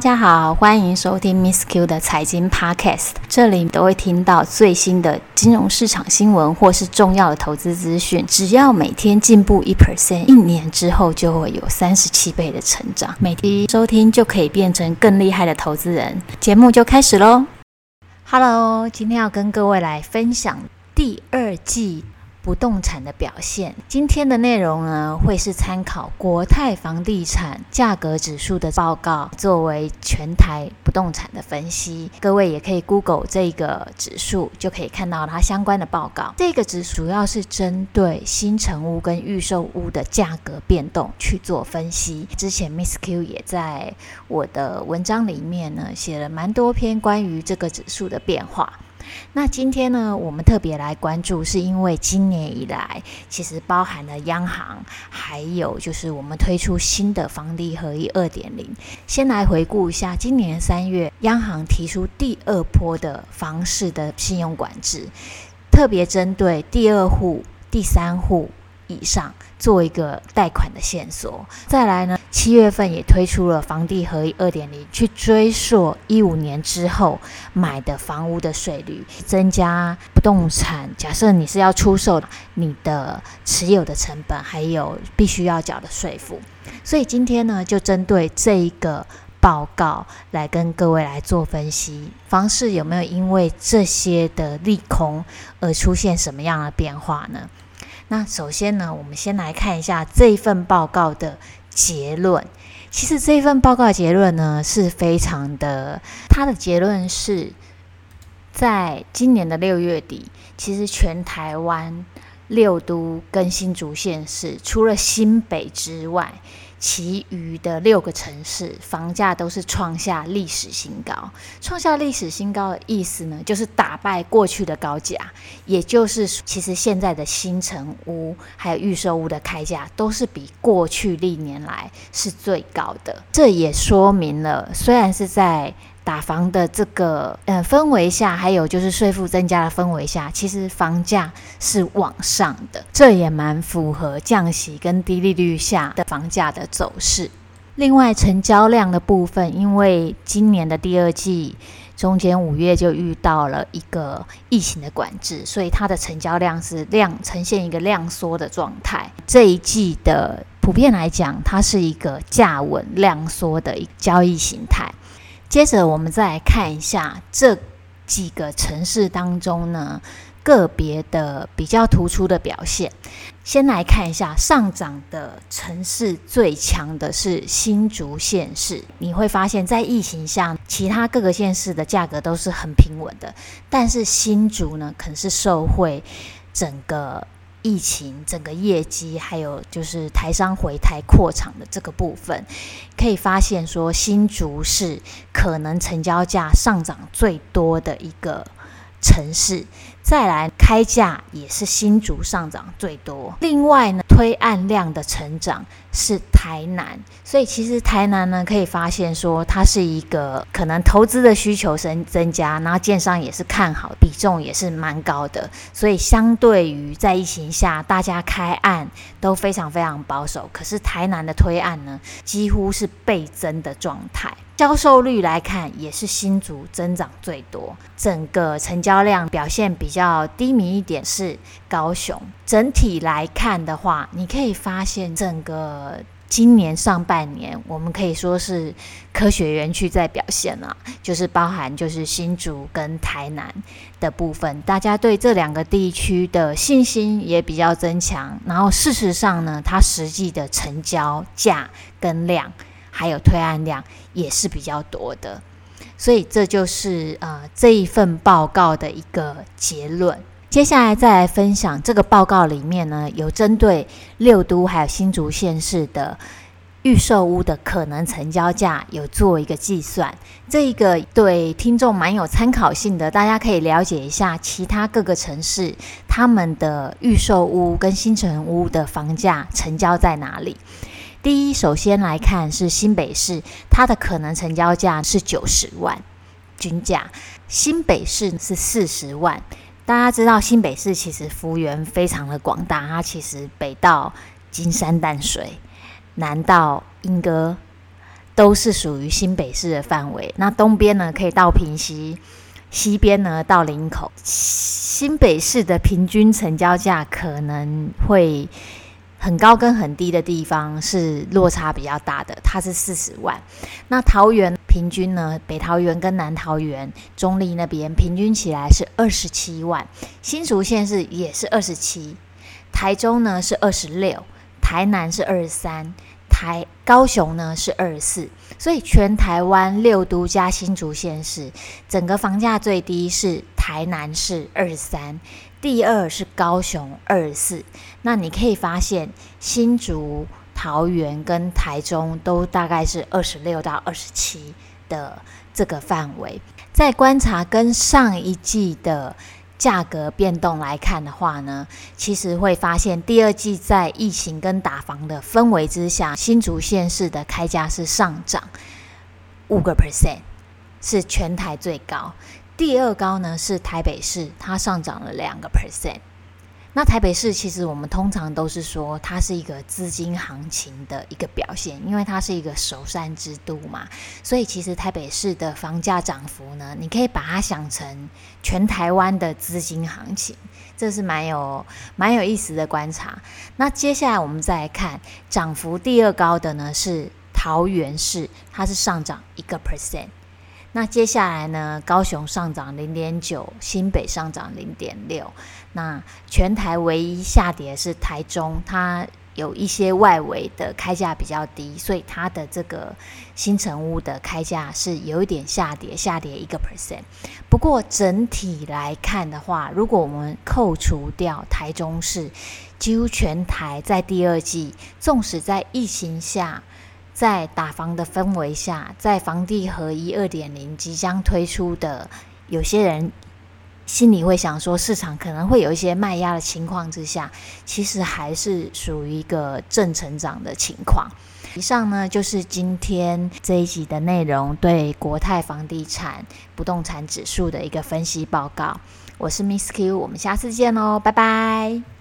大家好，欢迎收听 Miss Q 的财经 Podcast，这里都会听到最新的金融市场新闻或是重要的投资资讯。只要每天进步一 percent，一年之后就会有三十七倍的成长。每天收听就可以变成更厉害的投资人。节目就开始喽！Hello，今天要跟各位来分享第二季。不动产的表现，今天的内容呢，会是参考国泰房地产价格指数的报告，作为全台不动产的分析。各位也可以 Google 这个指数，就可以看到它相关的报告。这个指主要是针对新成屋跟预售屋的价格变动去做分析。之前 Miss Q 也在我的文章里面呢，写了蛮多篇关于这个指数的变化。那今天呢，我们特别来关注，是因为今年以来，其实包含了央行，还有就是我们推出新的房地合一二点零。先来回顾一下，今年三月，央行提出第二波的房市的信用管制，特别针对第二户、第三户。以上做一个贷款的线索，再来呢，七月份也推出了房地合一二点零，去追溯一五年之后买的房屋的税率，增加不动产。假设你是要出售你的持有的成本，还有必须要缴的税负。所以今天呢，就针对这一个报告来跟各位来做分析，房市有没有因为这些的利空而出现什么样的变化呢？那首先呢，我们先来看一下这份报告的结论。其实这一份报告结论呢，是非常的，它的结论是在今年的六月底，其实全台湾六都跟新竹县市，除了新北之外，其余的六个城市房价都是创下历史新高。创下历史新高的意思呢，就是打败过去的高价，也就是其实现在的新城屋还有预售屋的开价都是比过去历年来是最高的。这也说明了，虽然是在打房的这个呃氛围下，还有就是税负增加的氛围下，其实房价是往上的，这也蛮符合降息跟低利率下的房价的走势。另外，成交量的部分，因为今年的第二季中间五月就遇到了一个疫情的管制，所以它的成交量是量呈现一个量缩的状态。这一季的普遍来讲，它是一个价稳量缩的一交易形态。接着，我们再来看一下这几个城市当中呢，个别的比较突出的表现。先来看一下上涨的城市，最强的是新竹县市。你会发现在疫情下，其他各个县市的价格都是很平稳的，但是新竹呢，可能是受惠整个。疫情整个业绩，还有就是台商回台扩厂的这个部分，可以发现说新竹是可能成交价上涨最多的一个城市。再来开价也是新竹上涨最多。另外呢，推案量的成长是台南，所以其实台南呢，可以发现说它是一个可能投资的需求增增加，然后建商也是看好，比重也是蛮高的。所以相对于在疫情下，大家开案都非常非常保守，可是台南的推案呢，几乎是倍增的状态。销售率来看，也是新竹增长最多。整个成交量表现比较低迷一点是高雄。整体来看的话，你可以发现整个今年上半年，我们可以说是科学园区在表现了，就是包含就是新竹跟台南的部分，大家对这两个地区的信心也比较增强。然后事实上呢，它实际的成交价跟量。还有推案量也是比较多的，所以这就是呃这一份报告的一个结论。接下来再来分享这个报告里面呢，有针对六都还有新竹县市的预售屋的可能成交价有做一个计算，这一个对听众蛮有参考性的，大家可以了解一下其他各个城市他们的预售屋跟新成屋的房价成交在哪里。第一，首先来看是新北市，它的可能成交价是九十万均价，新北市是四十万。大家知道新北市其实幅员非常的广大，它其实北到金山淡水，南到莺歌。都是属于新北市的范围。那东边呢，可以到平溪，西边呢到林口。新北市的平均成交价可能会很高跟很低的地方是落差比较大的，它是四十万。那桃园平均呢，北桃园跟南桃园、中立那边平均起来是二十七万。新竹县是也是二十七，台中呢是二十六，台南是二十三。台高雄呢是二十四，所以全台湾六都加新竹县市，整个房价最低是台南市二十三，第二是高雄二十四。那你可以发现，新竹、桃园跟台中都大概是二十六到二十七的这个范围。再观察跟上一季的。价格变动来看的话呢，其实会发现第二季在疫情跟打房的氛围之下，新竹县市的开价是上涨五个 percent，是全台最高。第二高呢是台北市，它上涨了两个 percent。那台北市其实我们通常都是说它是一个资金行情的一个表现，因为它是一个首善之都嘛，所以其实台北市的房价涨幅呢，你可以把它想成全台湾的资金行情，这是蛮有蛮有意思的观察。那接下来我们再来看涨幅第二高的呢是桃园市，它是上涨一个 percent。那接下来呢，高雄上涨零点九，新北上涨零点六。那全台唯一下跌是台中，它有一些外围的开价比较低，所以它的这个新成屋的开价是有一点下跌，下跌一个 percent。不过整体来看的话，如果我们扣除掉台中市，几乎全台在第二季，纵使在疫情下。在打房的氛围下，在房地合一二点零即将推出的，有些人心里会想说，市场可能会有一些卖压的情况之下，其实还是属于一个正成长的情况。以上呢，就是今天这一集的内容，对国泰房地产不动产指数的一个分析报告。我是 Miss Q，我们下次见喽，拜拜。